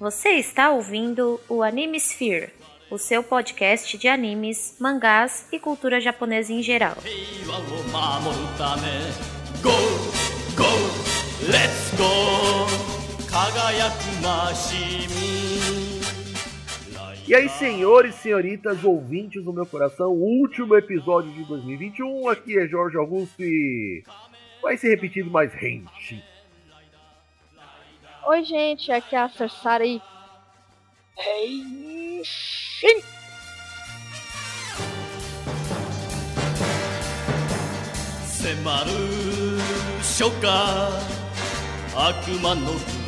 Você está ouvindo o Anime Sphere, o seu podcast de animes, mangás e cultura japonesa em geral. Go, go, let's go! E aí, senhores e senhoritas, ouvintes do meu coração, último episódio de 2021. Aqui é Jorge Augusto e vai ser repetido mais rente. Oi, gente, aqui é a Cersari. Henshin! Semaru Shoka Akuma no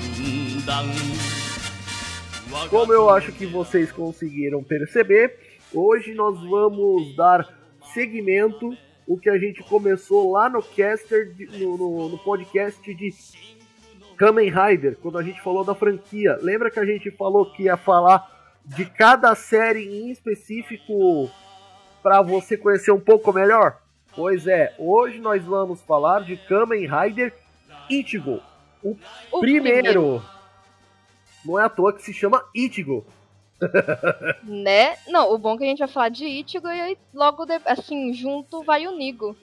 como eu acho que vocês conseguiram perceber, hoje nós vamos dar seguimento o que a gente começou lá no caster, no, no, no podcast de Kamen Rider, quando a gente falou da franquia. Lembra que a gente falou que ia falar de cada série em específico para você conhecer um pouco melhor? Pois é, hoje nós vamos falar de Kamen Rider Ichigo, o, o primeiro. primeiro não é à toa que se chama Ichigo. Né? Não, o bom é que a gente vai falar de Ichigo e logo, de, assim, junto vai o Nigo.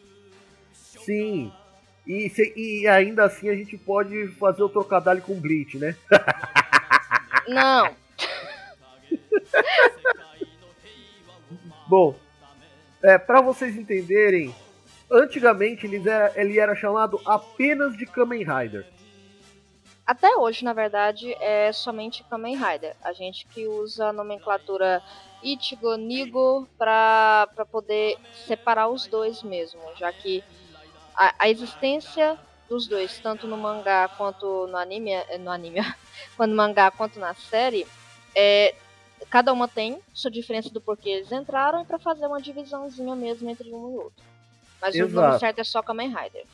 Sim. E, e ainda assim a gente pode fazer o trocadilho com Bleach, né? Não. Bom, é, para vocês entenderem, antigamente ele era, ele era chamado apenas de Kamen Rider. Até hoje, na verdade, é somente Kamen Rider. A gente que usa a nomenclatura Ichigo, Nigo para poder separar os dois mesmo, já que a, a, existência dos dois, tanto no mangá quanto no anime, eh, no anime, quanto no mangá quanto na série, é, cada uma tem sua diferença do porquê eles entraram para fazer uma divisãozinha mesmo entre um e outro. Mas Exato. o nome certo é só Kamen Rider.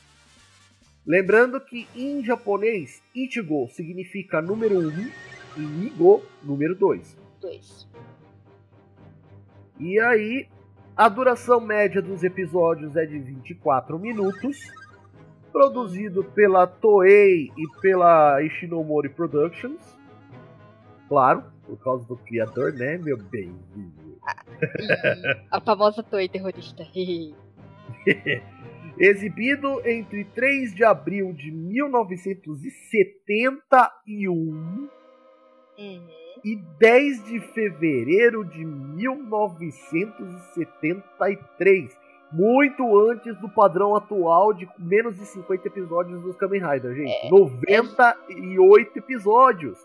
Lembrando que em japonês, Ichigo significa número 1 um, e Nigo, número 2. 2. E aí, a duração média dos episódios é de 24 minutos. Produzido pela Toei e pela Ishinomori Productions. Claro, por causa do criador, né, meu bem? A famosa Toei terrorista. Exibido entre 3 de abril de 1971 uhum. e 10 de fevereiro de 1973. Muito antes do padrão atual de menos de 50 episódios dos Kamen Rider, gente. É, 98 episódios.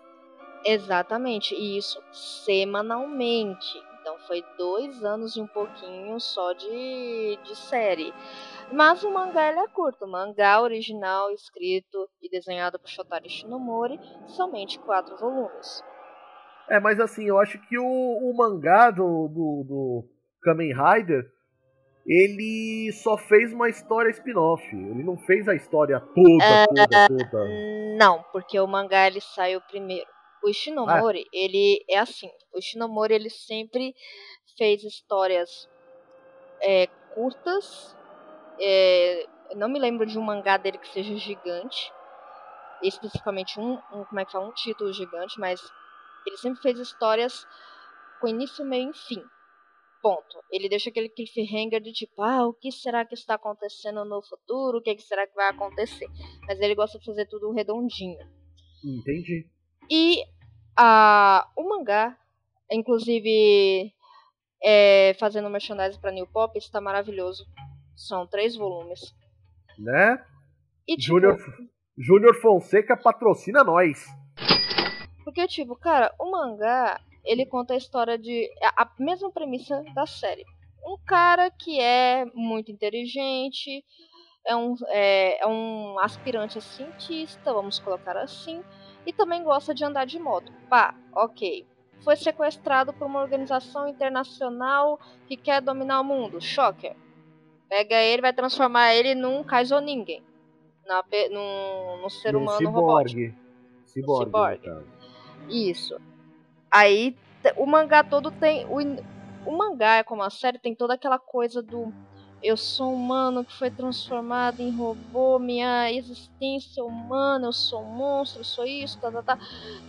Exatamente, e isso semanalmente. Então foi dois anos e um pouquinho só de, de série. Mas o mangá ele é curto. O mangá original, escrito e desenhado por Shotari Shinomori, somente quatro volumes. É, mas assim, eu acho que o, o mangá do, do, do Kamen Rider, ele só fez uma história spin-off. Ele não fez a história toda, é, toda, toda. Não, porque o mangá ele saiu primeiro. O Shinomori, ah. ele é assim. O Shinomori, ele sempre fez histórias é, curtas é, não me lembro de um mangá dele que seja gigante. Especificamente um, um, como é que fala, um título gigante, mas ele sempre fez histórias com início, meio e fim. Ponto. Ele deixa aquele cliffhanger de tipo, ah, o que será que está acontecendo no futuro? O que, que será que vai acontecer? Mas ele gosta de fazer tudo redondinho. Entendi. E a, o mangá, inclusive é, fazendo merchandising para New Pop, está maravilhoso. São três volumes. Né? E, tipo, Júnior, Júnior Fonseca patrocina nós. Porque, tipo, cara, o mangá, ele conta a história de. a mesma premissa da série. Um cara que é muito inteligente, é um, é, é um aspirante a cientista, vamos colocar assim, e também gosta de andar de moto. Pá, ok. Foi sequestrado por uma organização internacional que quer dominar o mundo. Shocker Pega ele vai transformar ele num Kaizoningen. Na, num, num ser humano ciborgue. robótico. Ciborgue. ciborgue. Isso. Aí o mangá todo tem. O, o mangá, como a série, tem toda aquela coisa do eu sou humano que foi transformado em robô, minha existência humana, eu sou um monstro, eu sou isso, tá, tá, tá.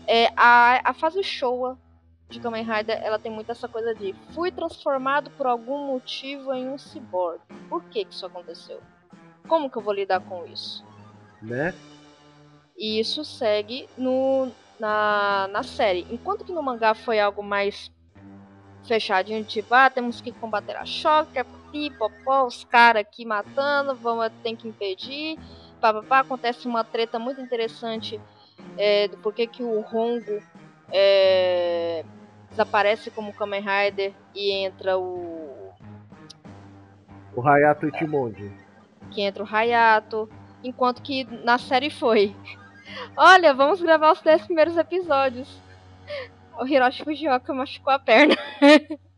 É, a, a fase Showa de Kamen Rider, ela tem muito essa coisa de fui transformado por algum motivo em um cyborg. Por que que isso aconteceu? Como que eu vou lidar com isso? Né? E isso segue no, na, na série. Enquanto que no mangá foi algo mais fechadinho, tipo, ah, temos que combater a choque, popó, os caras aqui matando, vamos ter que impedir. Papapá, acontece uma treta muito interessante é, do porquê que o Rongo é, desaparece como Kamen Rider e entra o. O Hayato Ichimonji. Que entra o Hayato. Enquanto que na série foi. Olha, vamos gravar os 10 primeiros episódios. O Hiroshi Fujioka machucou a perna.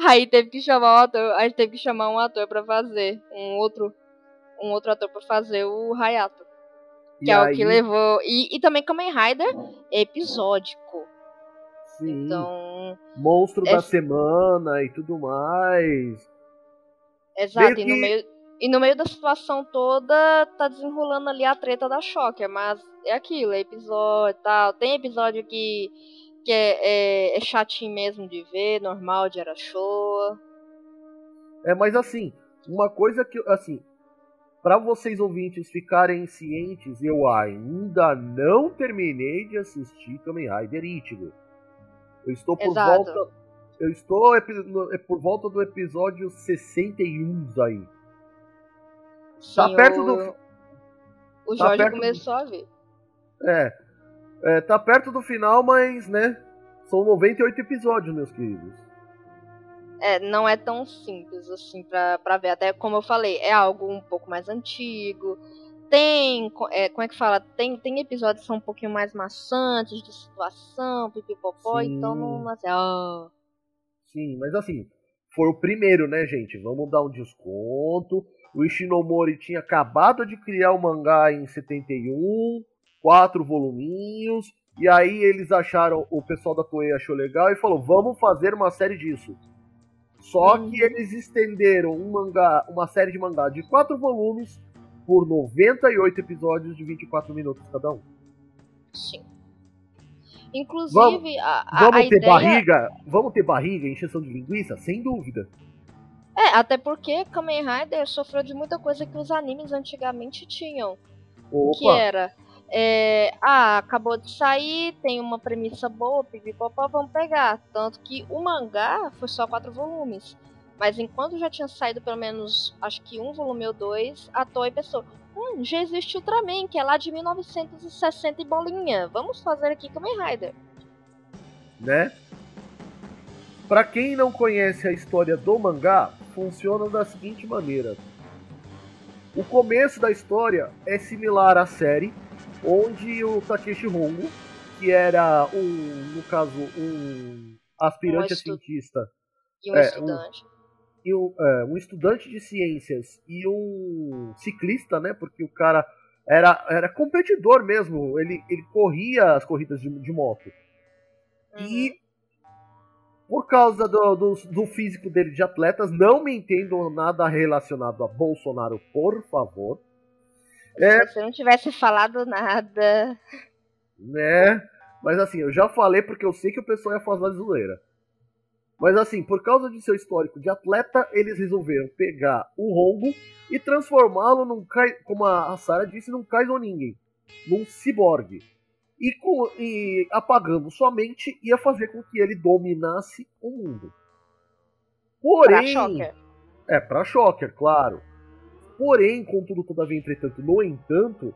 Aí teve que chamar um ator, a gente teve que chamar um ator para fazer, um outro, um outro ator para fazer o Hayato. Que e é aí... o que levou. E, e também Kamen Rider é episódico. Sim. Então. Monstro é... da semana e tudo mais. Exato, que... e, no meio, e no meio da situação toda tá desenrolando ali a treta da Shocker, mas é aquilo, é episódio e tal. Tem episódio que que é, é, é chatinho mesmo de ver, normal de show. É, mas assim, uma coisa que, assim, para vocês ouvintes ficarem cientes, eu ainda não terminei de assistir Kamen Rider Ichigo. Eu estou por Exato. volta. Eu estou é por volta do episódio 61 aí. Tá Sim, tá perto o... do. O tá Jorge começou do... a ver. É. É, tá perto do final, mas, né? São 98 episódios, meus queridos. É, não é tão simples assim pra, pra ver. Até como eu falei, é algo um pouco mais antigo. Tem, é, como é que fala? Tem, tem episódios que são um pouquinho mais maçantes de situação, pipipopó, então não. Mas, oh. Sim, mas assim, foi o primeiro, né, gente? Vamos dar um desconto. O Ishinomori tinha acabado de criar o mangá em 71 quatro voluminhos. E aí eles acharam, o pessoal da Toei achou legal e falou: vamos fazer uma série disso. Só uhum. que eles estenderam um mangá, uma série de mangá de quatro volumes por 98 episódios de 24 minutos cada um. Sim. Inclusive, vamos, a, a, vamos a ter ideia... barriga, vamos ter barriga, encheção de linguiça, sem dúvida. É, até porque Kamen Rider sofreu de muita coisa que os animes antigamente tinham. Opa. Que era é, ah, acabou de sair, tem uma premissa boa, pipipopó, vamos pegar. Tanto que o mangá foi só quatro volumes. Mas enquanto já tinha saído pelo menos, acho que um volume ou dois, a Toei pensou, hum, já existe Ultraman, que é lá de 1960 e bolinha. Vamos fazer aqui Kamen Rider. Né? Pra quem não conhece a história do mangá, funciona da seguinte maneira. O começo da história é similar à série, onde o Takeshi Hongo, que era um, no caso, um aspirante um a cientista. E um é, estudante. Um, e um, é, um estudante de ciências e um ciclista, né? Porque o cara era, era competidor mesmo. Ele, ele corria as corridas de, de moto. Uhum. E por causa do, do, do, físico dele de atletas, não me entendo nada relacionado a Bolsonaro, por favor. É... Se você não tivesse falado nada. Né? Mas assim, eu já falei porque eu sei que o pessoal ia fazer zoeira. Mas assim, por causa de seu histórico de atleta, eles resolveram pegar o Rongo e transformá-lo num, como a Sarah disse, num Kaizoningen, num ciborgue. E, com, e apagando sua mente ia fazer com que ele dominasse o mundo. Porém. Pra Shocker. É, pra Shocker, claro. Porém, contudo, todavia, entretanto, no entanto,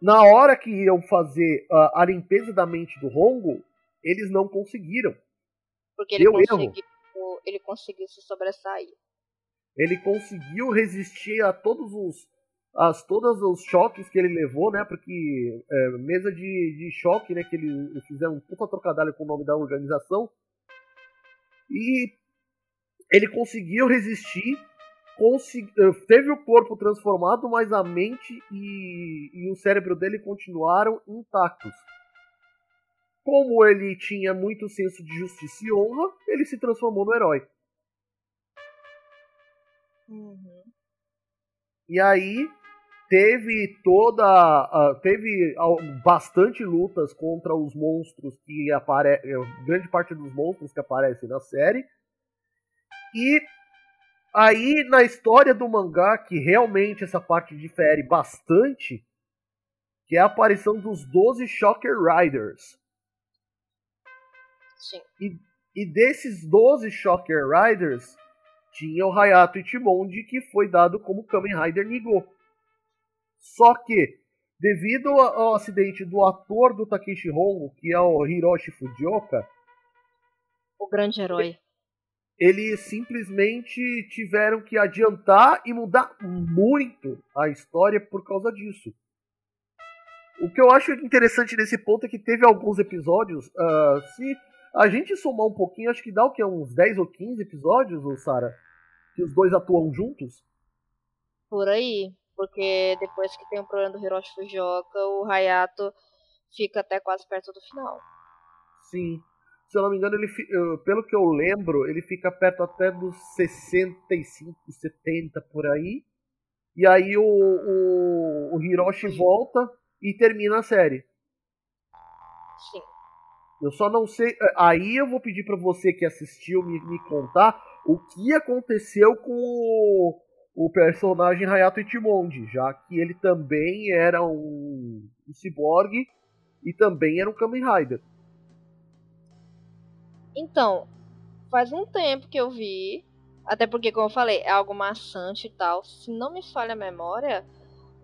na hora que iam fazer a, a limpeza da mente do Rongo, eles não conseguiram. Porque ele conseguiu, ele conseguiu se sobressair. Ele conseguiu resistir a todos os as todos os choques que ele levou, né? Porque é, mesa de, de choque, né? Que ele fizeram um puta trocadilho com o nome da organização. E ele conseguiu resistir eh, teve o corpo transformado, mas a mente e, e o cérebro dele continuaram intactos. Como ele tinha muito senso de justiça e honra, ele se transformou no herói. Uhum. E aí teve toda. Teve bastante lutas contra os monstros que aparecem. grande parte dos monstros que aparecem na série. E aí, na história do mangá, que realmente essa parte difere bastante, que é a aparição dos 12 Shocker Riders. Sim. E, e desses 12 Shocker Riders, tinha o Hayato Ichimonji, que foi dado como Kamen Rider Nigo. Só que, devido ao acidente do ator do Takeshi Hongo, que é o Hiroshi Fujioka, o grande herói, eles simplesmente tiveram que adiantar e mudar muito a história por causa disso. O que eu acho interessante nesse ponto é que teve alguns episódios. Uh, se a gente somar um pouquinho, acho que dá o que? Uns 10 ou 15 episódios, Sara? Que os dois atuam juntos? Por aí. Porque depois que tem o problema do Hiroshi Fujioka, o Hayato fica até quase perto do final. Sim. Se eu não me engano, ele, pelo que eu lembro, ele fica perto até dos 65, 70 por aí. E aí o, o, o Hiroshi volta e termina a série. Sim. Eu só não sei. É, aí eu vou pedir para você que assistiu me, me contar o que aconteceu com o, o personagem Hayato Ichimonji, já que ele também era um, um ciborgue e também era um Kamen Rider. Então, faz um tempo que eu vi, até porque, como eu falei, é algo maçante e tal. Se não me falha a memória,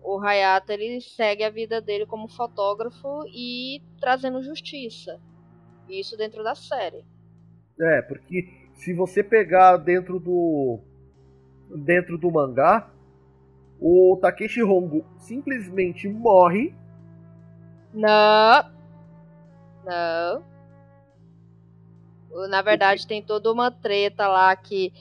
o Hayato ele segue a vida dele como fotógrafo e trazendo justiça. Isso dentro da série. É, porque se você pegar dentro do dentro do mangá, o Takeshi Hongo simplesmente morre. Não. Não. Na verdade, tem toda uma treta lá que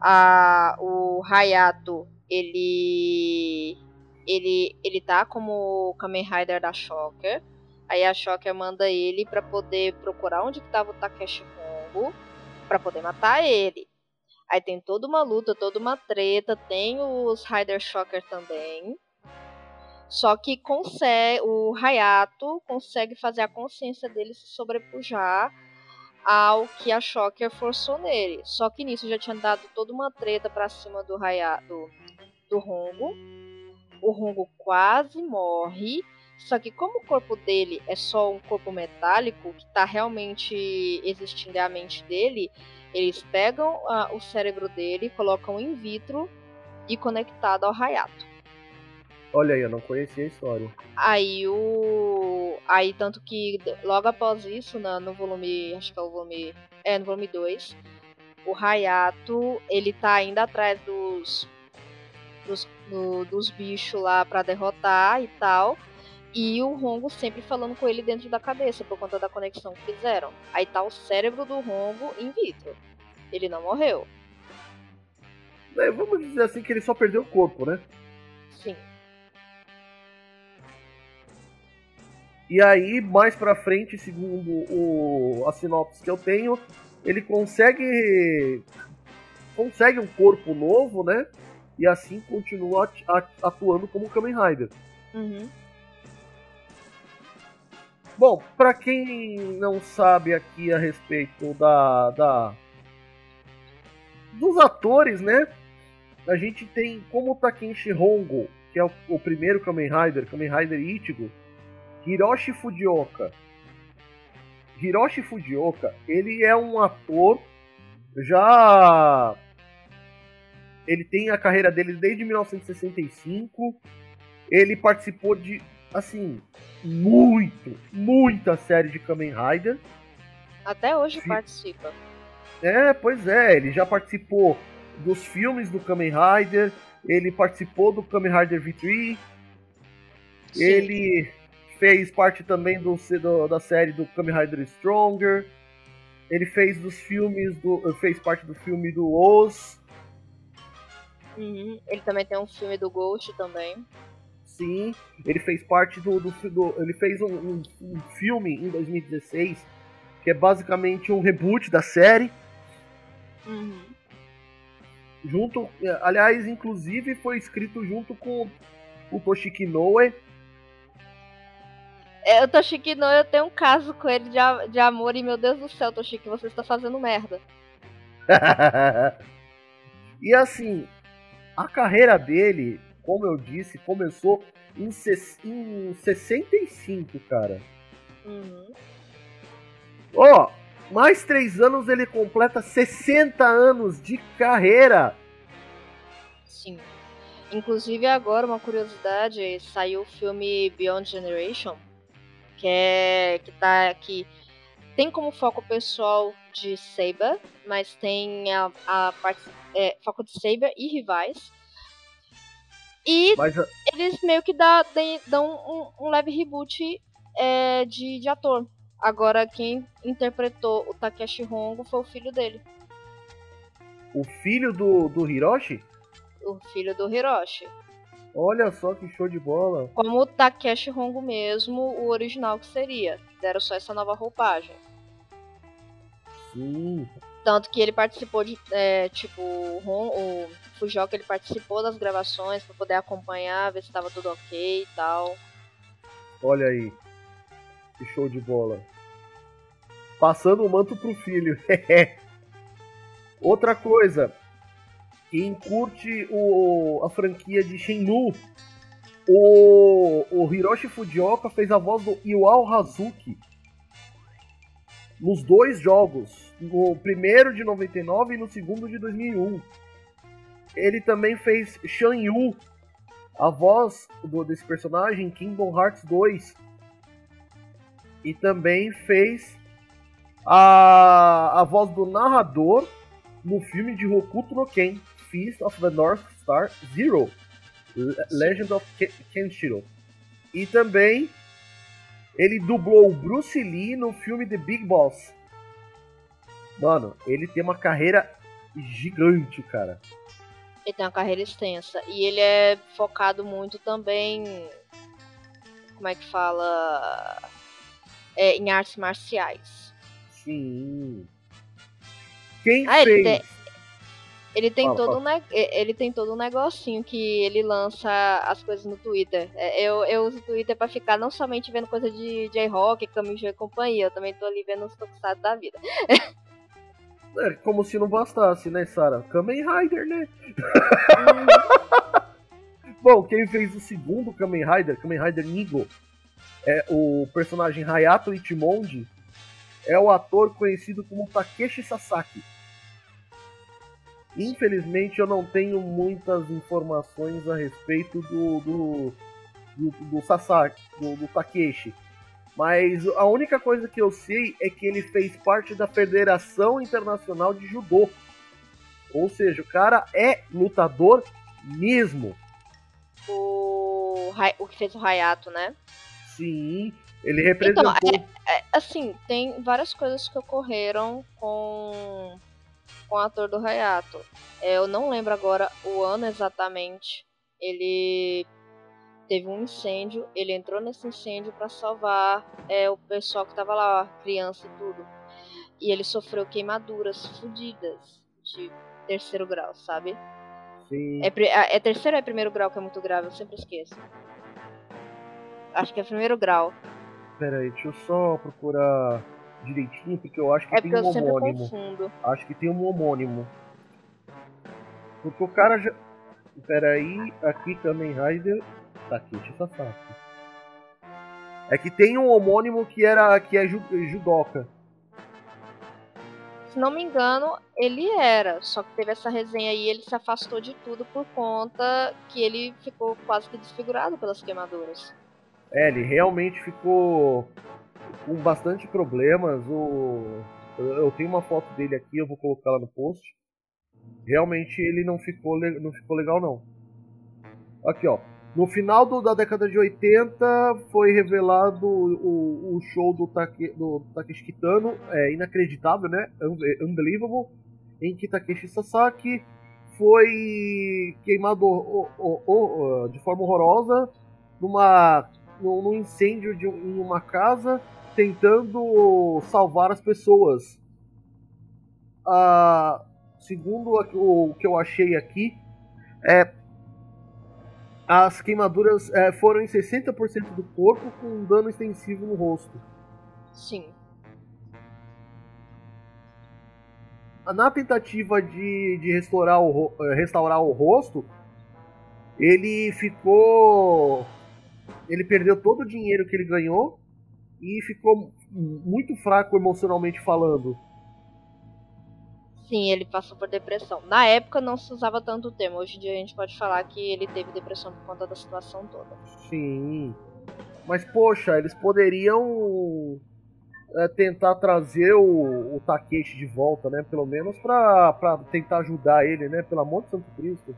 a, o Hayato ele ele ele tá como Kamen Rider da Shocker. Aí a Shocker manda ele para poder procurar onde estava o Takeshi Hongo para poder matar ele. Aí tem toda uma luta, toda uma treta, tem os Rider Shocker também. Só que consegue, o Hayato consegue fazer a consciência dele se sobrepujar ao que a Shocker forçou nele. Só que nisso já tinha dado toda uma treta pra cima do Hayato, do, Hongo. O Hongo quase morre. Só que como o corpo dele é só um corpo metálico, que está realmente existindo é a mente dele, eles pegam uh, o cérebro dele, colocam in vitro e conectado ao Hayato. Olha aí, eu não conhecia a história. Aí o. Aí tanto que logo após isso, na, no volume. Acho que é o volume. É, no volume 2, o Hayato, ele tá ainda atrás dos. Dos, do, dos bichos lá para derrotar e tal. E o Rongo sempre falando com ele dentro da cabeça, por conta da conexão que fizeram. Aí tá o cérebro do Rongo in vitro. Ele não morreu. É, vamos dizer assim que ele só perdeu o corpo, né? Sim. E aí, mais pra frente, segundo o, a sinopse que eu tenho, ele consegue consegue um corpo novo, né? E assim continua atuando como Kamen Rider. Uhum. Bom, para quem não sabe aqui a respeito da, da dos atores, né? A gente tem como Takeshi Hongo, que é o, o primeiro Kamen Rider, Kamen Rider Ichigo, Hiroshi Fujioka. Hiroshi Fujioka, ele é um ator já ele tem a carreira dele desde 1965. Ele participou de assim, muito, muita série de Kamen Rider. Até hoje participa. É, pois é, ele já participou dos filmes do Kamen Rider, ele participou do Kamen Rider V3, Sim. ele fez parte também do, do, da série do Kamen Rider Stronger. Ele fez dos filmes do. fez parte do filme do Oz. Uhum. Ele também tem um filme do Ghost também. Sim, ele fez parte do. do, do ele fez um, um, um, filme em 2016 que é basicamente um reboot da série. Uhum. junto, aliás, inclusive foi escrito junto com o Toshiki Noe. É, o Toshiki Noe, eu tenho um caso com ele de, de amor e meu Deus do céu, Toshiki, você está fazendo merda. e assim, a carreira dele, como eu disse, começou em, em 65, cara. Uhum. Ó, oh, mais três anos ele completa 60 anos de carreira. Sim. Inclusive agora, uma curiosidade, saiu o filme Beyond Generation, que é que tá aqui tem como foco pessoal de Saber, mas tem a, a parte é, foco de Saber e rivais. E mas, eles meio que dá, dão um, um leve reboot é, de, de ator. Agora quem interpretou o Takeshi Hongo foi o filho dele. O filho do, do Hiroshi? O filho do Hiroshi. Olha só que show de bola. Como o Takeshi Hongo mesmo, o original que seria. Deram só essa nova roupagem. Sim. Tanto que ele participou de, é, tipo, o, Ron, o ele participou das gravações para poder acompanhar, ver se estava tudo ok e tal. Olha aí. Que show de bola. Passando o manto pro filho. Outra coisa. Quem curte o, a franquia de Shenmue, o, o Hiroshi Fujioka fez a voz do Iwao Hazuki nos dois jogos, no primeiro de 99 e no segundo de 2001. Ele também fez Shan Yu, a voz do, desse personagem em Kingdom Hearts 2. E também fez a, a voz do narrador no filme de Hokuto no Ken, Feast of the North Star Zero, Legend of Kenshiro. E também ele dublou Bruce Lee no filme The Big Boss. Mano, ele tem uma carreira gigante, cara. Ele tem uma carreira extensa. E ele é focado muito também. Como é que fala? É, em artes marciais. Sim. Quem ah, fez? Ele tem, ele tem fala, todo fala. Um, ele tem todo um negocinho que ele lança as coisas no Twitter. É, eu, eu uso o Twitter para ficar não somente vendo coisa de J-Rock, Caminho e companhia, eu também tô ali vendo os tokusatsu da vida. É como se não bastasse, né, Sarah? Kamen Rider, né? Bom, quem fez o segundo Kamen Rider, Kamen Rider Nigo, é o personagem Hayato Ichimonji, é o ator conhecido como Takeshi Sasaki. Infelizmente eu não tenho muitas informações a respeito do, do, do, do Sasaki, do, do Takeshi. Mas a única coisa que eu sei é que ele fez parte da Federação Internacional de Judô. Ou seja, o cara é lutador mesmo. O, o que fez o Hayato, né? Sim, ele representou. Então, é, é, assim, tem várias coisas que ocorreram com, com o ator do Hayato. É, eu não lembro agora o ano exatamente. Ele teve um incêndio, ele entrou nesse incêndio para salvar é, o pessoal que tava lá, criança e tudo. E ele sofreu queimaduras fodidas de terceiro grau, sabe? Sim. É, é terceiro ou é primeiro grau que é muito grave? Eu sempre esqueço. Acho que é primeiro grau. Pera aí, deixa eu só procurar direitinho, porque eu acho que é tem um homônimo. Acho que tem um homônimo. Porque o cara já. Pera aí, aqui Kamen Rider Takeshi Sasaki. É que tem um homônimo que era que é judoca. Se não me engano, ele era, só que teve essa resenha aí, ele se afastou de tudo por conta que ele ficou quase que desfigurado pelas queimaduras. É, ele realmente ficou com bastante problemas. O... Eu tenho uma foto dele aqui, eu vou colocar lá no post. Realmente ele não ficou, não ficou legal não. Aqui ó, no final do, da década de 80 foi revelado o, o show do, Take, do Takeshi Kitano, é inacreditável, né? Unbelievable, em que Takeshi Sasaki foi queimado o, de forma horrorosa numa, num incêndio de, em uma casa tentando salvar as pessoas. Ah, segundo o que eu achei aqui, é, as queimaduras é, foram em 60% do corpo com um dano extensivo no rosto. Sim. Na tentativa de, de restaurar, o, é, restaurar o rosto, ele ficou. Ele perdeu todo o dinheiro que ele ganhou e ficou muito fraco emocionalmente falando. Sim, ele passou por depressão. Na época não se usava tanto o termo. Hoje em dia a gente pode falar que ele teve depressão por conta da situação toda. Sim. Mas, poxa, eles poderiam é, tentar trazer o, o Takeshi de volta, né? Pelo menos pra, pra tentar ajudar ele, né? Pelo amor de Santo Cristo.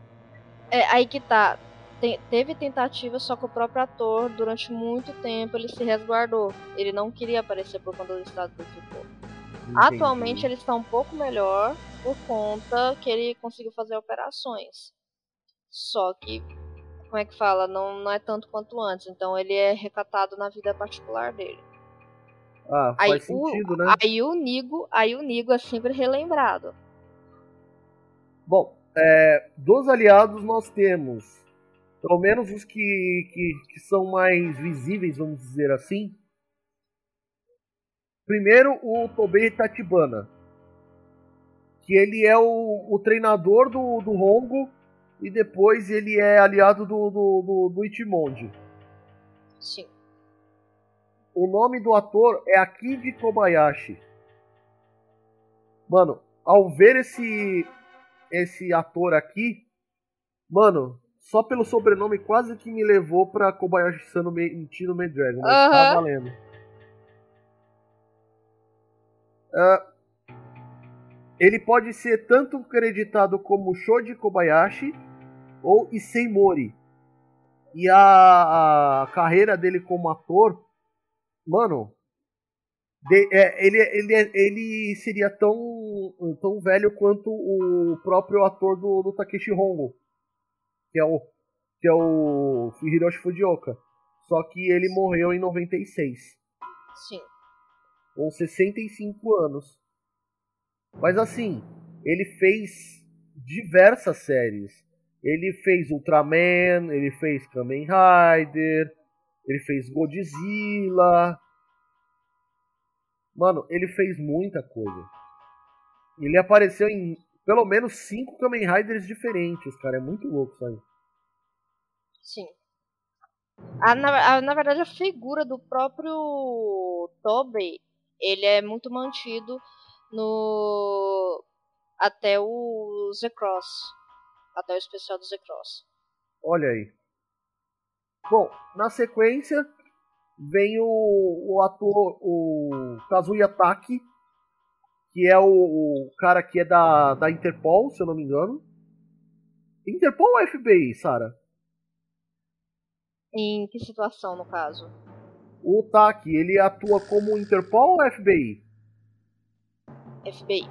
É, aí que tá. Tem, teve tentativa, só que o próprio ator, durante muito tempo, ele se resguardou. Ele não queria aparecer por conta do estado que ele ficou. Entendi. Atualmente ele está um pouco melhor por conta que ele conseguiu fazer operações. Só que, como é que fala, não, não é tanto quanto antes. Então ele é recatado na vida particular dele. Ah, faz aí, sentido, o, né? Aí o Nigo, aí o Nigo é sempre relembrado. Bom, é, dos aliados nós temos, pelo menos os que, que, que são mais visíveis, vamos dizer assim, Primeiro, o Tobei Tatibana, que ele é o, o treinador do, do Hongo e depois ele é aliado do, do, do, do Itimonde. Sim. O nome do ator é Akiji Kobayashi. Mano, ao ver esse esse ator aqui, mano, só pelo sobrenome quase que me levou pra Kobayashi-san no Tino Medragon, mas uh -huh. tá valendo. Uh, ele pode ser tanto creditado como Shoji Kobayashi ou Issei Mori. E a, a carreira dele como ator, mano, de, é, ele, ele, ele seria tão, tão velho quanto o próprio ator do, do Takeshi Hongo, que é o, que é o Hiroshi Fujioka. Só que ele morreu em 96. Sim com 65 anos. Mas assim, ele fez diversas séries. Ele fez Ultraman, ele fez Kamen Rider, ele fez Godzilla. Mano, ele fez muita coisa. Ele apareceu em pelo menos cinco Kamen Riders diferentes, cara. É muito louco isso aí. Sim. A, na, a, na verdade, a figura do próprio Tobey ele é muito mantido no até o Z Cross, até o especial do Z Cross. Olha aí. Bom, na sequência vem o, o ator, o Kazuya Taki, que é o, o, cara que é da, da Interpol, se eu não me engano. Interpol ou FBI, Sara? Em que situação, no caso? O TAC, ele atua como Interpol ou FBI? FBI.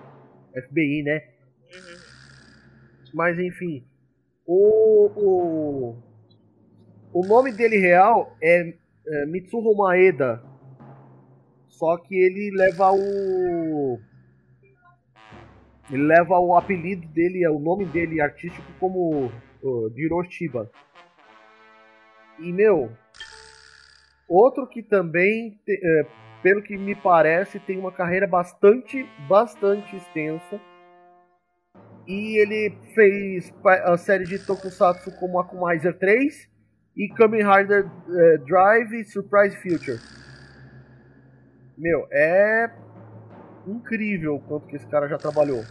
FBI, né? Uhum. Mas enfim. O, o, o nome dele real é, é Mitsuho Maeda. Só que ele leva o. Ele leva o apelido dele, o nome dele artístico como uh, Jiroshiba. E meu, Outro que também, é, pelo que me parece, tem uma carreira bastante, bastante extensa. E ele fez a série de Tokusatsu como Akumizer 3 e Kamen Rider é, Drive Surprise Future. Meu, é incrível o quanto que esse cara já trabalhou.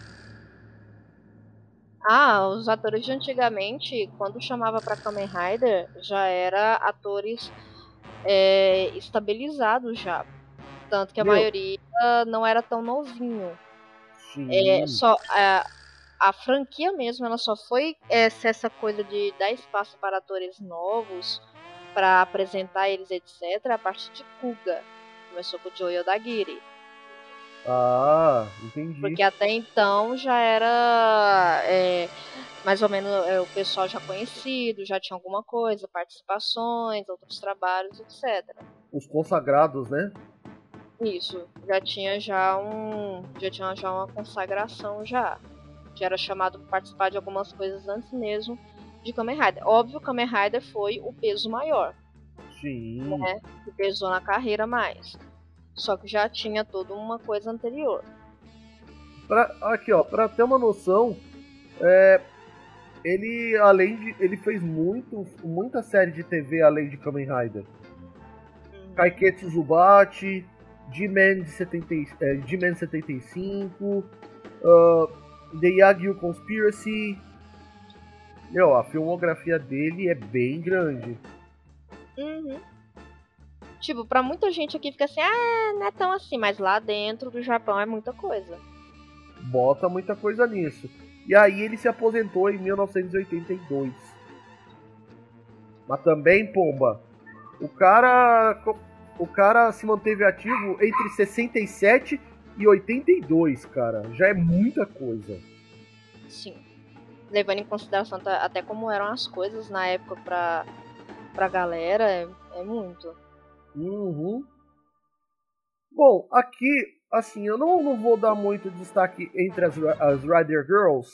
Ah, os atores de antigamente, quando chamava para Kamen Rider, já era atores é, estabilizado já. Tanto que a Meu. maioria não era tão novinho. É, só a, a franquia mesmo, ela só foi essa, essa coisa de dar espaço para atores novos, para apresentar eles, etc., a partir de Kuga. Começou com o Joe Odagiri. Ah, entendi. Porque até então já era é, mais ou menos é, o pessoal já conhecido, já tinha alguma coisa, participações, outros trabalhos, etc. Os consagrados, né? Isso, já tinha já um, já tinha já uma consagração já. Já era chamado para participar de algumas coisas antes mesmo de Kamen Rider. Óbvio, Kamen Rider foi o peso maior. Sim. Né? Que pesou na carreira mais. Só que já tinha toda uma coisa anterior. Pra, aqui, ó, pra ter uma noção, é, ele além de. ele fez muito, muita série de TV além de Kamen Rider. Uhum. Kaiketsu Zubachi, G-Man 70, é, G-Man 75, uh, The Yagyu Conspiracy. Meu, a filmografia dele é bem grande. Uhum. Tipo, pra muita gente aqui fica assim, ah, não é tão assim, mas lá dentro do Japão é muita coisa. Bota muita coisa nisso. E aí ele se aposentou em 1982. Mas também, pomba, o cara o cara se manteve ativo entre 67 e 82, cara. Já é muita coisa. Sim. Levando em consideração até como eram as coisas na época pra, pra galera, é, é muito. Uhum. Bom, aqui, assim, eu não, não vou dar muito destaque entre as, as Rider Girls.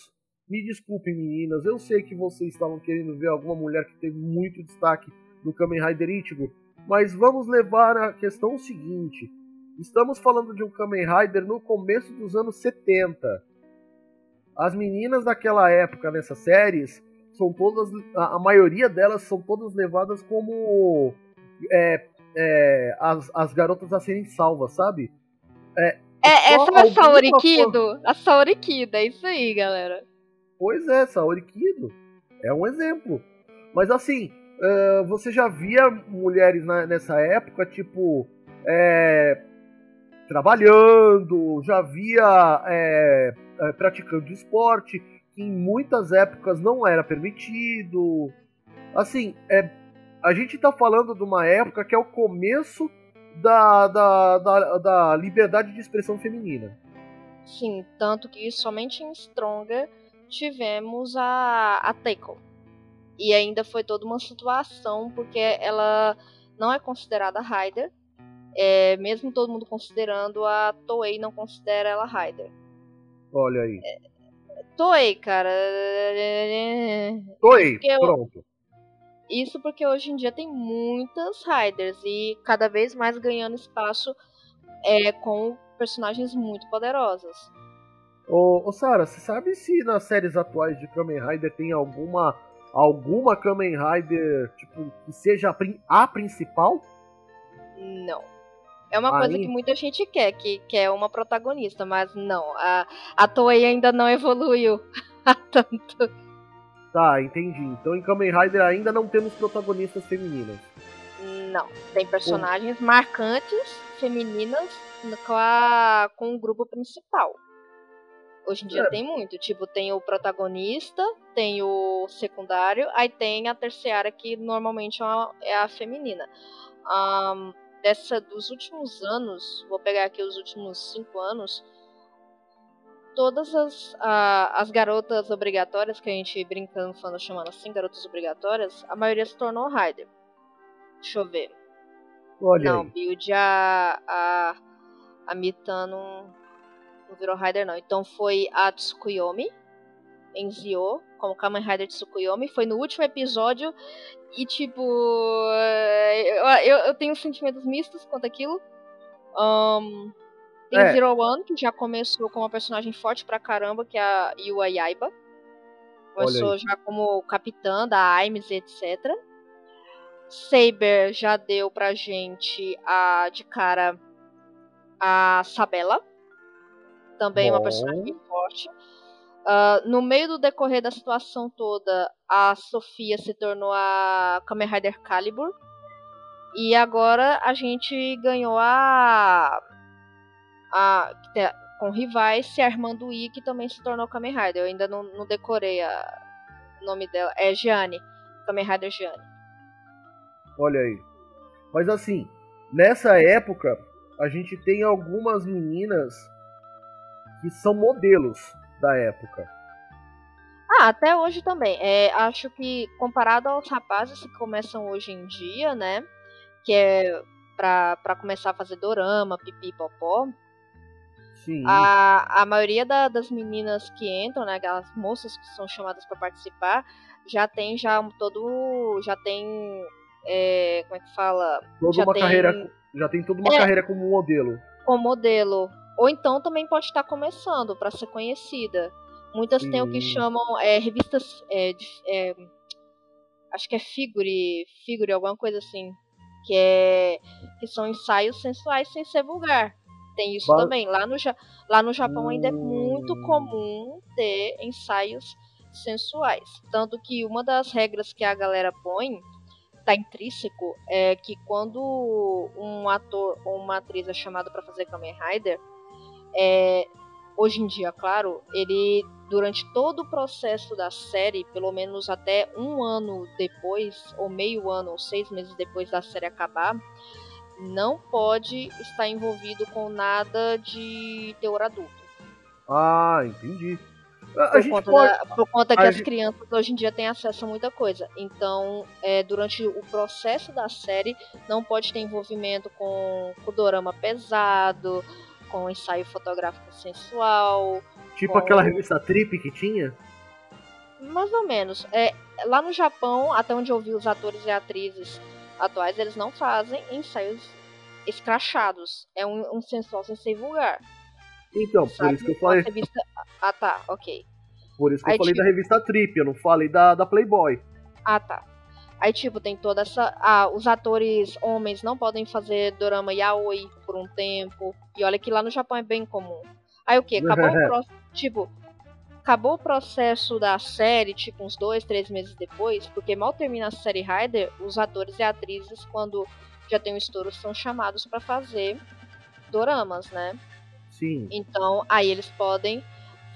Me desculpem, meninas, eu sei que vocês estavam querendo ver alguma mulher que teve muito destaque no Kamen Rider Ichigo, mas vamos levar a questão seguinte. Estamos falando de um Kamen Rider no começo dos anos 70. As meninas daquela época nessas séries são todas, a, maioria delas são todas levadas como é, é, as, as garotas a serem salvas, sabe? É, é essa é a Saori Kido? A Saori Kido, é isso aí, galera. Pois é, Saori Kido. É um exemplo. Mas assim, uh, você já via mulheres na, nessa época, tipo, é, trabalhando, já via é, praticando esporte, que em muitas épocas não era permitido. Assim, é, a gente está falando de uma época que é o começo da, da, da, da liberdade de expressão feminina. Sim, tanto que somente em Stronger tivemos a, a Teiko. E ainda foi toda uma situação, porque ela não é considerada Rider. É, mesmo todo mundo considerando, a Toei não considera ela Rider. Olha aí. É, Toei, cara. Toei, pronto. Isso porque hoje em dia tem muitas Riders e cada vez mais ganhando espaço é, com personagens muito poderosas. Ô, ô Sara, você sabe se nas séries atuais de Kamen Rider tem alguma alguma Kamen Rider tipo que seja a, principal? Não. É uma Aí... coisa que muita gente quer, que quer uma protagonista, mas não. A, a Toei ainda não evoluiu tanto. Tá, entendi. Então em Kamen Rider ainda não temos protagonistas femininas. Não, tem personagens marcantes femininas com, a, com o grupo principal. Hoje em dia é. tem muito. Tipo, tem o protagonista, tem o secundário, aí tem a terciária que normalmente é a, é a feminina. Um, dessa dos últimos anos, vou pegar aqui os últimos cinco anos, todas as, a, as garotas obrigatórias, que a gente brincando falando, chamando assim, garotas obrigatórias, a maioria se tornou Rider. Deixa eu ver. Olha não, aí. Build a, a, a Mita não, não virou Rider não. Então foi a Tsukuyomi em Zio, como Kamen Rider Tsukuyomi. Foi no último episódio e tipo. Eu, eu, eu tenho sentimentos mistos quanto aquilo. Um, tem é. Zero One, que já começou com uma personagem forte pra caramba, que é a Yua Yaiba. Começou já como capitã da Aimes, etc. Saber já deu pra gente a de cara a Sabela. Também Bom. uma personagem forte. Uh, no meio do decorrer da situação toda, a Sofia se tornou a Kamen Rider Calibur. E agora a gente ganhou a a, com rivais, se Armando I, que também se tornou Kamen Rider. Eu ainda não, não decorei a, o nome dela. É Gianni. Kamen Rider Gianni. Olha aí. Mas assim, nessa época, a gente tem algumas meninas que são modelos da época. Ah, até hoje também. É, acho que comparado aos rapazes que começam hoje em dia, né? Que é pra, pra começar a fazer dorama, pipi, popó Sim. A, a maioria da, das meninas que entram, né, aquelas moças que são chamadas para participar, já tem já todo, já tem, é, como é que fala? Toda já uma tem, carreira, já tem toda uma É. carreira como modelo. com modelo. Ou então também pode estar começando para ser conhecida. Muitas têm o que chamam é, revistas, é, de- é, acho que é figure, figure alguma coisa assim, que é que são ensaios sensuais sem ser vulgar. Tem isso Ba- também. Lá no, lá no Japão ainda é muito Hum. comum ter ensaios sensuais. Tanto que uma das regras que a galera põe, tá intrínseco, é que quando um ator ou uma atriz é chamado para fazer Kamen Rider, é, hoje em dia, claro, ele durante todo o processo da série, pelo menos até um ano depois, ou meio ano, ou seis meses depois da série acabar, não pode estar envolvido com nada de teor adulto. Ah, entendi. A, Por gente conta, pode. da- por conta que a as gente- crianças hoje em dia têm acesso a muita coisa. Então, é, durante o processo da série, não pode ter envolvimento com, com dorama pesado, com ensaio fotográfico sensual, Tipo com- aquela revista Trip que tinha? mais ou menos. É, lá no Japão, até onde eu vi os atores e atrizes atuais, eles não fazem ensaios escrachados. É um, um sensual sem ser vulgar. Então, por sabe? isso que eu falei, revista- Ah, tá, ok. por isso que eu Aí, falei tipo- da revista Trip, eu não falei da, da Playboy. Ah, tá. Aí, tipo, tem toda essa. Ah, os atores homens não podem fazer dorama yaoi por um tempo. E olha que lá no Japão é bem comum. Aí o que? Acabou o pro... Tipo, acabou o processo da série, tipo, uns dois, três meses depois, porque mal termina a série Rider, os atores e atrizes, quando já tem o estouro, são chamados pra fazer doramas, né? Sim. Então, aí eles podem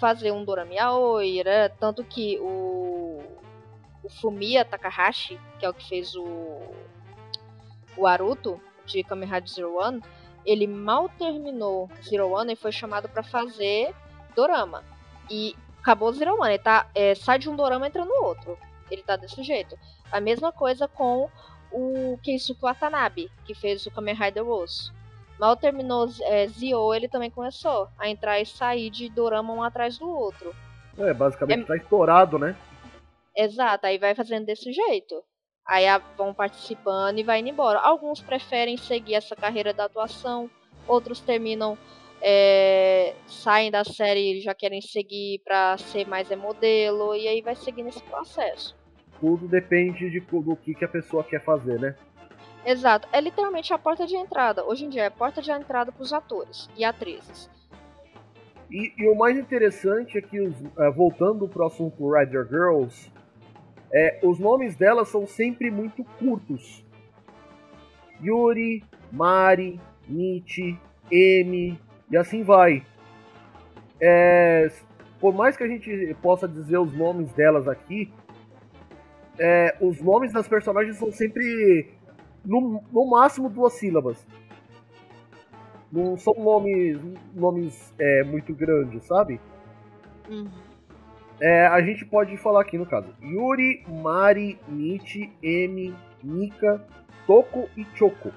fazer um dorama yaoi? Tanto que o, o Fumiya Takahashi, que é o que fez o, o Aruto de Kamen Rider Zero One, ele mal terminou Zero One e foi chamado pra fazer dorama. E acabou Zero One, ele tá, é, sai de um dorama e entra no outro. Ele tá desse jeito. A mesma coisa com o Keisuke Watanabe, que fez o Kamen Rider Rose. Mal terminou é, Zio, ele também começou a entrar e sair de dorama um atrás do outro. É, basicamente É- tá estourado, né? Exato, aí vai fazendo desse jeito. Aí vão participando e vai indo embora. Alguns preferem seguir essa carreira da atuação, outros terminam, é, saem da série e já querem seguir pra ser mais é modelo, e aí vai seguindo esse processo. Tudo depende de, do que, que a pessoa quer fazer, né? Exato, é literalmente a porta de entrada. Hoje em dia é a porta de entrada pros atores e atrizes. E, e o mais interessante é que, os, eh, voltando pro assunto Rider Girls, é, os nomes delas são sempre muito curtos. Yuri, Mari, Nietzsche, Emi, e assim vai. É, por mais que a gente possa dizer os nomes delas aqui, é, os nomes das personagens são sempre no, no máximo duas sílabas. Não são nomes, nomes é, muito grandes, sabe? É, a gente pode falar aqui no caso: Yuri, Mari, Nietzsche, Emi, Mika, Toko e Choco.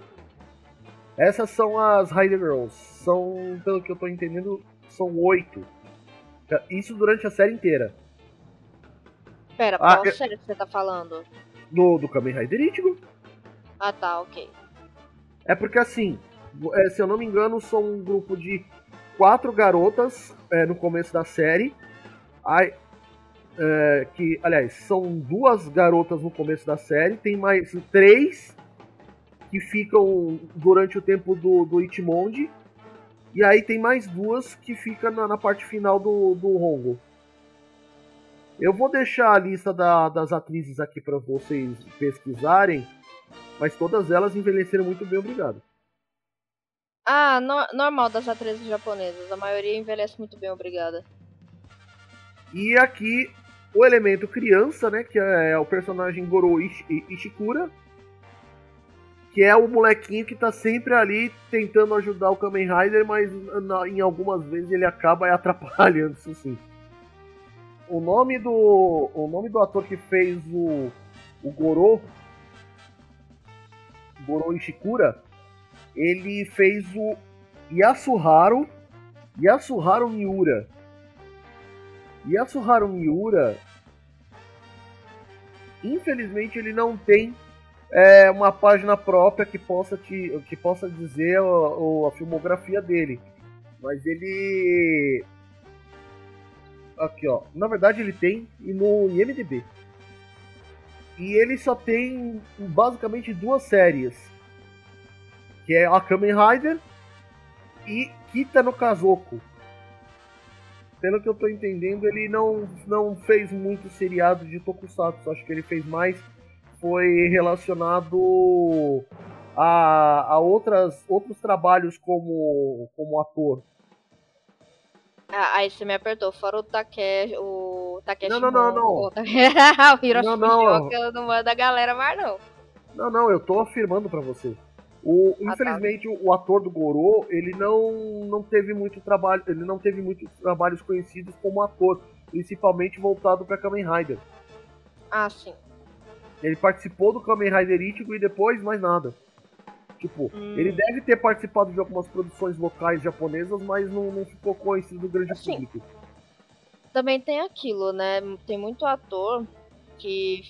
Essas são as Rider Girls. São, pelo que eu tô entendendo, são oito. Isso durante a série inteira. Pera, Ah, qual eu- série que você tá falando? Do, do Kamen Rider Ichigo. Ah tá, ok. É porque assim, é, se eu não me engano, são um grupo de quatro garotas é, no começo da série. Aí, é, que, aliás, são duas garotas no começo da série, tem mais três que ficam durante o tempo do, do. E aí tem mais duas que ficam na, na parte final do, do Hongo. Eu vou deixar a lista da- das atrizes aqui para vocês pesquisarem, mas todas elas envelheceram muito bem, obrigado. Ah, no- normal das atrizes japonesas. A maioria envelhece muito bem, obrigada. E aqui o elemento criança, né, que é o personagem Goro Ishi- Ishikura, que é o molequinho que tá sempre ali tentando ajudar o Kamen Rider, mas na- em algumas vezes ele acaba atrapalhando isso sim. O nome do o nome do ator que fez o o Goro Goro Ishikura, ele fez o Yasuharu Yasuharu Miura. Yasuharu Miura, infelizmente, ele não tem é, uma página própria que possa, te, que possa dizer a, a filmografia dele. Mas ele. Aqui, ó. Na verdade, ele tem no IMDb. E ele só tem basicamente duas séries. Que é a Kamen Rider e Kita no Kazoko. Pelo que eu tô entendendo, ele não, não fez muito seriado de Tokusatsu. Acho que ele fez mais foi relacionado a, a outras, outros trabalhos como, como ator. Ah, aí você me apertou, fora o Takeshi, o Takeshi Não, não, não, não. O, o Hiroshi Não, não. Fujioka não manda a galera mais não. Não, não, eu tô afirmando pra você. O, Ah, tá. infelizmente, o ator do Goro, ele não, não teve muito trabalho, ele não teve muitos trabalhos conhecidos como ator, principalmente voltado pra Kamen Rider. Ah, sim. Ele participou do Kamen Rider Ichigo e depois mais nada. Tipo, Hum. ele deve ter participado de algumas produções locais japonesas, mas não, não ficou conhecido do grande Assim, público. Também tem aquilo, né? Tem muito ator que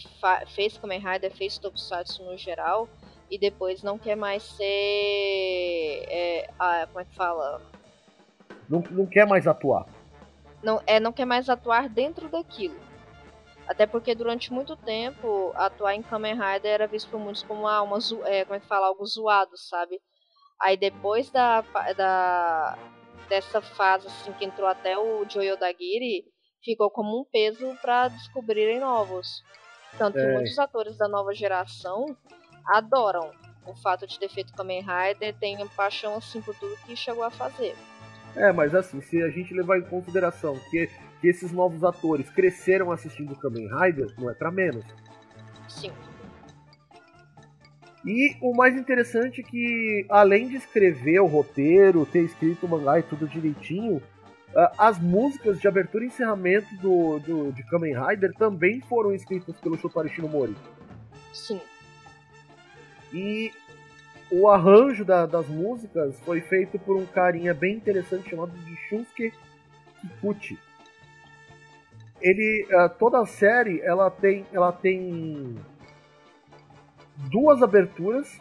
fez Kamen Rider, fez Tokusatsu no geral, e depois não quer mais ser. é, ah, como é que fala? Não, não quer mais atuar. Não, é, não quer mais atuar dentro daquilo. Até porque durante muito tempo atuar em Kamen Rider era visto por muitos como ah, uma é, como é que fala, algo zoado, sabe? Aí depois da, da dessa fase assim que entrou até o Joe Dagiri, ficou como um peso para descobrirem novos. Tanto que É. muitos atores da nova geração adoram o fato de ter feito Kamen Rider, têm paixão assim por tudo que chegou a fazer. É, mas assim, se a gente levar em consideração que, que esses novos atores cresceram assistindo Kamen Rider, não é pra menos. Sim. E o mais interessante é que, além de escrever o roteiro, ter escrito o mangá e tudo direitinho, as músicas de abertura e encerramento do, do, de Kamen Rider também foram escritas pelo Shotaro Shinomori. Sim. E o arranjo da- das músicas foi feito por um carinha bem interessante chamado de Shunsuke Kikuchi. Ele, ah, toda a série, ela tem, ela tem duas aberturas,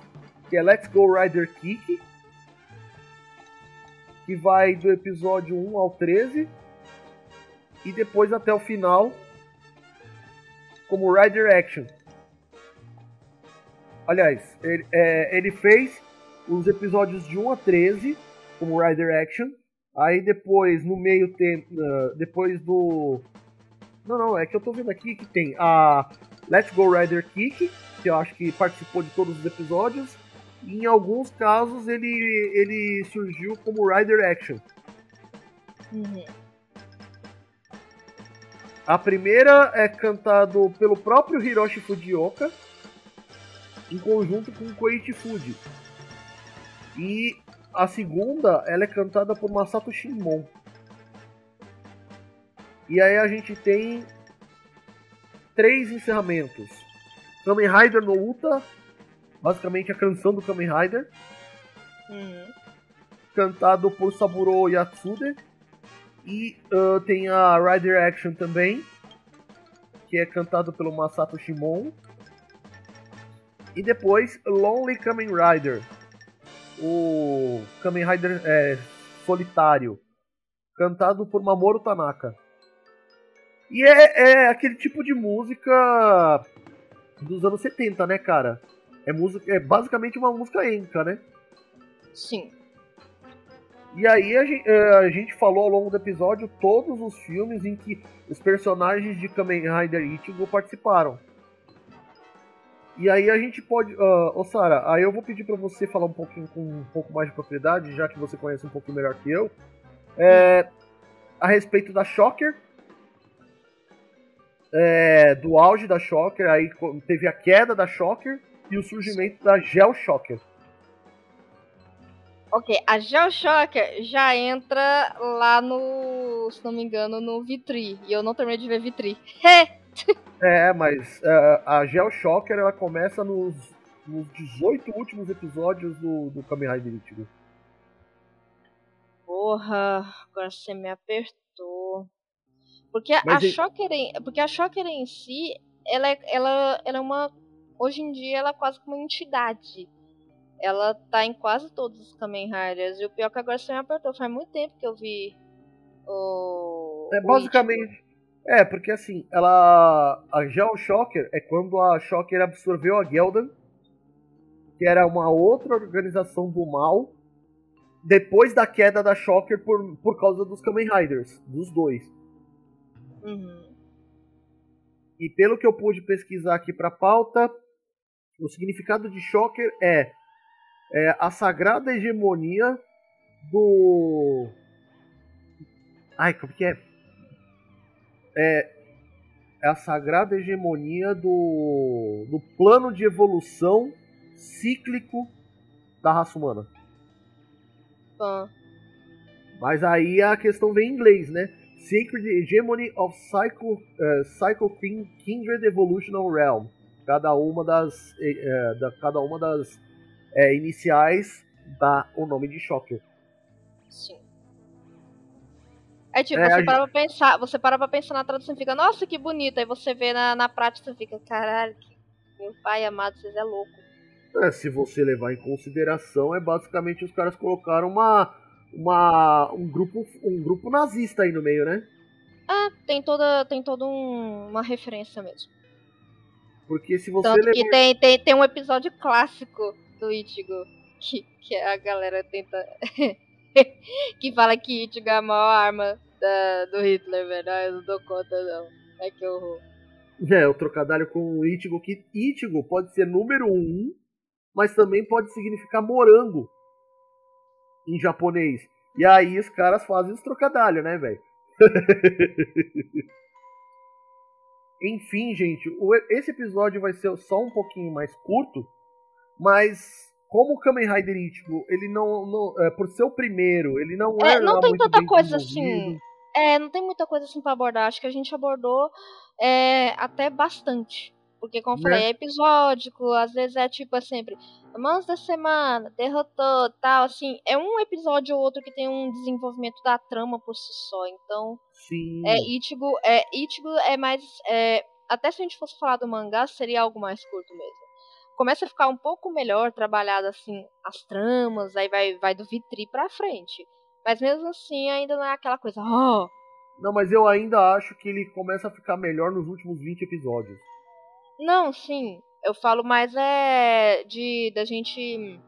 que é Let's Go Rider Kick, que vai do episódio 1 ao 13, e depois até o final, como Rider Action. Aliás, ele, é, ele fez os episódios de 1 a 13 como Rider Action. Aí depois, no meio tempo. ah, depois do. Não, não, é que eu tô vendo aqui que tem a Let's Go Rider Kick, que eu acho que participou de todos os episódios. E em alguns casos ele, ele surgiu como Rider Action. Uhum. A primeira é cantado pelo próprio Hiroshi Fujioka, em conjunto com Koichi Fuji. E a segunda, ela é cantada por Masato Shinmon. E aí a gente tem três encerramentos. Kamen Rider no Uta, basicamente a canção do Kamen Rider, Uhum. cantado por Saburo Yatsude. E ah, tem a Rider Action também, que é cantado pelo Masato Shimon. E depois Lonely Kamen Rider, o Kamen Rider é, solitário, cantado por Mamoru Tanaka. E é, é aquele tipo de música dos anos 70, né, cara? É, música, é basicamente uma música enka, né? Sim. E aí a gente, a gente falou ao longo do episódio todos os filmes em que os personagens de Kamen Rider Ichigo participaram. E aí a gente pode. ah, Ô Sara, aí eu vou pedir pra você falar um pouquinho com um pouco mais de propriedade, já que você conhece um pouquinho melhor que eu. é, a respeito da Shocker. É, do auge da Shocker, aí teve a queda da Shocker e o surgimento da Gel Shocker. Ok, a GeoShocker já entra lá no, se não me engano, no Vitri. E eu não terminei de ver Vitri. É, mas é, a Gel Shocker ela começa nos, nos 18 últimos episódios do, do Kamen Rider Ichigo. Porra, agora você me apertou. Porque a e- Shocker em, porque a Shocker em si, ela é, ela, ela é uma hoje em dia ela é quase como uma entidade. Ela tá em quase todos os Kamen Riders. E o pior é que agora você me apertou. Faz muito tempo que eu vi o. É o basicamente. É, porque assim, ela. A Geo Shocker é quando a Shocker absorveu a Geldan, que era uma outra organização do mal, depois da queda da Shocker por, por causa dos Kamen Riders, dos dois. Uhum. E pelo que eu pude pesquisar aqui pra pauta, o significado de Shocker é, é a sagrada hegemonia do. Ai, como que é? É, é a sagrada hegemonia do, do plano de evolução cíclico da raça humana. Fã. Mas aí a questão vem em inglês, né? Sacred Hegemony of Psycho, eh, Psycho Kin- Kindred Evolutional Realm. Cada uma das, eh, da, cada uma das eh, iniciais dá o nome de Shocker. Sim. É tipo, É, você gente- para pra pensar, você para pra pensar na tradução e fica, nossa, que bonito. Aí você vê na, na prática e fica, caralho, que- meu pai amado, vocês é louco. É, se você levar em consideração, é basicamente os caras colocaram uma, uma, um, grupo, um grupo nazista aí no meio, né? Ah, tem toda, tem toda um- uma referência mesmo. Porque se você Tanto que tem, tem, tem um episódio clássico do Ichigo que, que a galera tenta. que fala que Ichigo é a maior arma da, do Hitler, velho. Ah, eu não dou conta, não. É que horror. É, o trocadilho com o Ichigo, que Ichigo pode ser número um, mas também pode significar morango em japonês. E aí os caras fazem os trocadilhos, né, velho? Enfim, gente, esse episódio vai ser só um pouquinho mais curto, mas como o Kamen Rider Ichigo, ele não, não é, por ser o primeiro, ele não É, é, não tem tanta coisa assim. É, não tem muita coisa assim pra abordar. Acho que a gente abordou é, até bastante. Porque, como eu Né? falei, é episódico, às vezes é tipo é sempre Mãos da semana, derrotou, tal, assim. É um episódio ou outro que tem um desenvolvimento da trama por si só. Então, Sim. é Ichigo, é, Ichigo é mais. é, até se a gente fosse falar do mangá, seria algo mais curto mesmo. Começa a ficar um pouco melhor trabalhado assim as tramas, aí vai, vai do Vitri pra frente. Mas mesmo assim ainda não é aquela coisa, oh, Não, mas eu ainda acho que ele começa a ficar melhor nos últimos 20 episódios. Não, sim. Eu falo mais é de da gente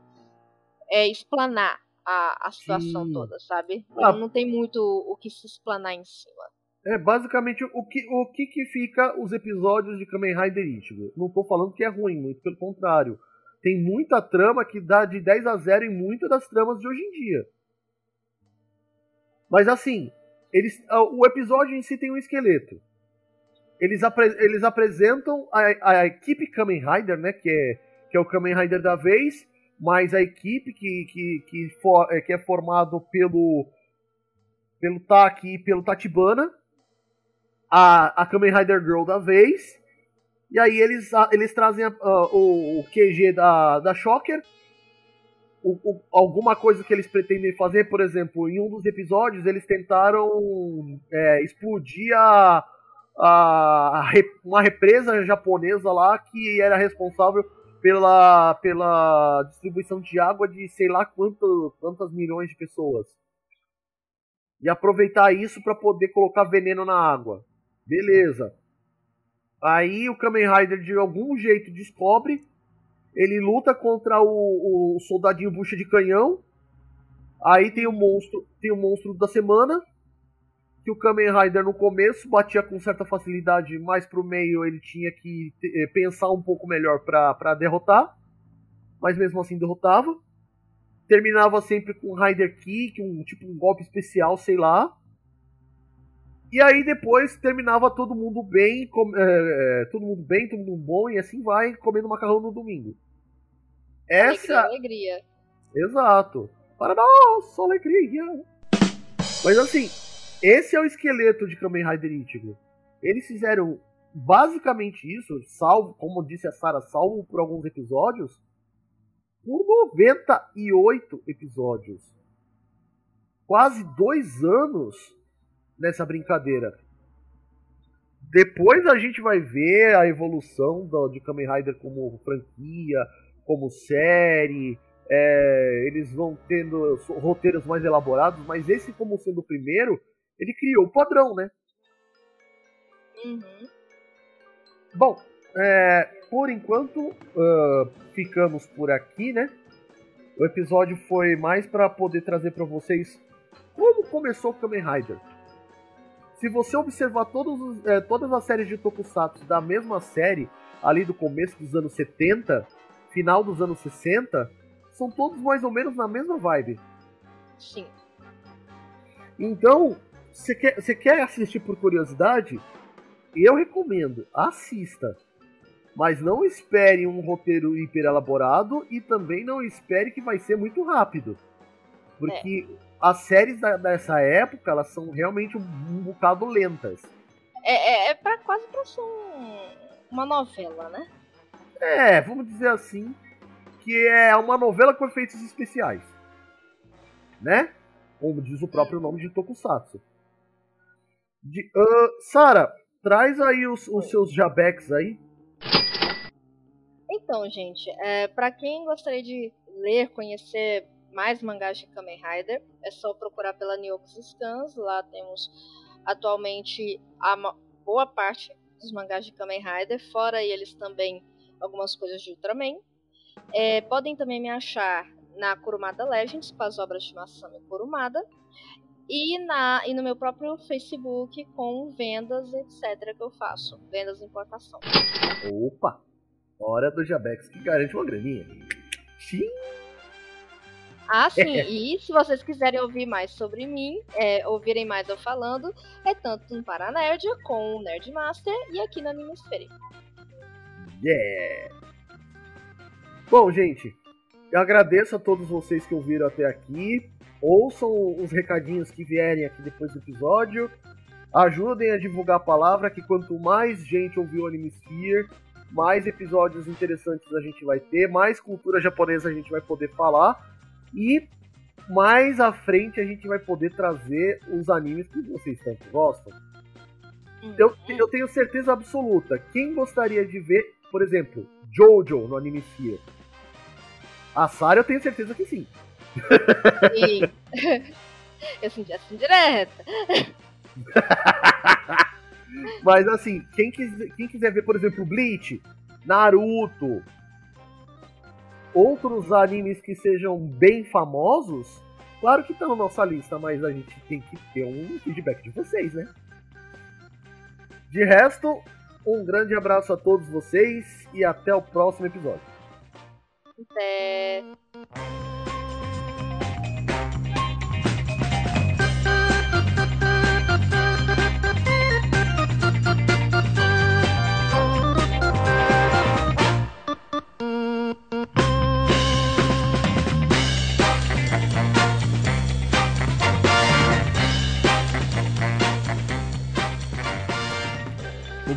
é, explanar a, a situação Sim. toda, sabe? Ah. Não, tem muito o que se explanar em cima. É basicamente o que, o que que fica os episódios de Kamen Rider Ichigo. Não tô falando que é ruim, muito pelo contrário. Tem muita trama que dá de 10 a 0 em muitas das tramas de hoje em dia. Mas assim, eles, ah, o episódio em si tem um esqueleto. Eles, apre- eles apresentam a, a equipe Kamen Rider, né? Que é, que é o Kamen Rider da vez, mais a equipe que, que, que, for- é, que é formado pelo, pelo Taki e pelo Tatibana a, a Kamen Rider Girl da vez. E aí eles, a- eles trazem a- a- o, o QG da, da Shocker. O- o- alguma coisa que eles pretendem fazer, por exemplo, em um dos episódios eles tentaram é, explodir a, a, uma represa japonesa lá que era responsável pela, pela distribuição de água de sei lá quanto, quantas milhões de pessoas. E aproveitar isso para poder colocar veneno na água. Beleza. Aí o Kamen Rider de algum jeito descobre. Ele luta contra o, o soldadinho bucha de canhão. Aí tem o monstro, tem o monstro da semana. Que o Kamen Rider no começo batia com certa facilidade, mais pro meio ele tinha que eh, pensar um pouco melhor pra pra derrotar. Mas mesmo assim derrotava. Terminava sempre com um Rider Kick, um tipo um golpe especial, sei lá. E aí depois terminava todo mundo bem, com, é, todo mundo bem, todo mundo bom, e assim vai, comendo macarrão no domingo. Essa. Alegria, alegria. Exato. Para nossa alegria. Mas assim, esse é o esqueleto de Kamen Rider Ichigo. Eles fizeram basicamente isso, salvo, como disse a Sarah, salvo por alguns episódios, por 98 episódios. quase dois anos nessa brincadeira. Depois a gente vai ver a evolução do, de Kamen Rider como franquia, como série. É, eles vão tendo roteiros mais elaborados, mas esse, como sendo o primeiro, ele criou o padrão, né? Uhum. Bom, é, por enquanto uh, ficamos por aqui, né? O episódio foi mais para poder trazer para vocês como começou o Kamen Rider. Se você observar todos, é, todas as séries de Tokusatsu da mesma série, ali do começo dos anos 70, final dos anos 60, são todos mais ou menos na mesma vibe. Sim. Então, você quer, quer assistir por curiosidade? Eu recomendo, assista. Mas não espere um roteiro hiper elaborado e também não espere que vai ser muito rápido. Porque é as séries da, dessa época, elas são realmente um, um bocado lentas. É, é, é pra, quase pra ser um, uma novela, né? É, vamos dizer assim, que é uma novela com efeitos especiais. Né? Como diz o próprio nome de Tokusatsu. Uh, Sara, traz aí os, os seus jabecs aí. Então, gente, é, para quem gostaria de ler, conhecer mais mangás de Kamen Rider. É só procurar pela Niox Scans. Lá temos atualmente a boa parte dos mangás de Kamen Rider. Fora eles também algumas coisas de Ultraman. É, podem também me achar na Kurumada Legends com as obras de Masami Kurumada. E, na, e no meu próprio Facebook com vendas, etc. que eu faço. Vendas e importação. Opa! Hora do Jabex que garante uma graninha. Sim! Ah, sim. e se vocês quiserem ouvir mais sobre mim, é, ouvirem mais eu falando, é tanto no Paranerd com o Nerdmaster e aqui no Animesfere. Yeah! Bom, gente, eu agradeço a todos vocês que ouviram até aqui. Ouçam os recadinhos que vierem aqui depois do episódio. Ajudem a divulgar a palavra, que quanto mais gente ouvir o Animesphere, mais episódios interessantes a gente vai ter, mais cultura japonesa a gente vai poder falar. E mais à frente a gente vai poder trazer os animes que vocês tanto gostam. Eu, hum. eu tenho certeza absoluta. Quem gostaria de ver, por exemplo, Jojo no Anime Sphere? A Sarah eu tenho certeza que sim. Sim. eu senti assim direta. Mas assim, quem quiser, quem quiser ver, por exemplo, Bleach, Naruto, outros animes que sejam bem famosos, claro que estão na nossa lista, mas a gente tem que ter um feedback de vocês, né? De resto, um grande abraço a todos vocês e até o próximo episódio. Até.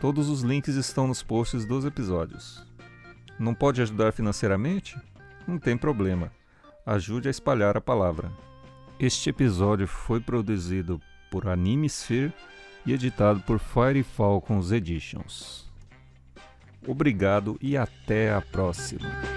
Todos os links estão nos posts dos episódios. Não pode ajudar financeiramente? Não tem problema. Ajude a espalhar a palavra. Este episódio foi produzido por Animesphere e editado por Fire Falcons Editions. Obrigado e até a próxima.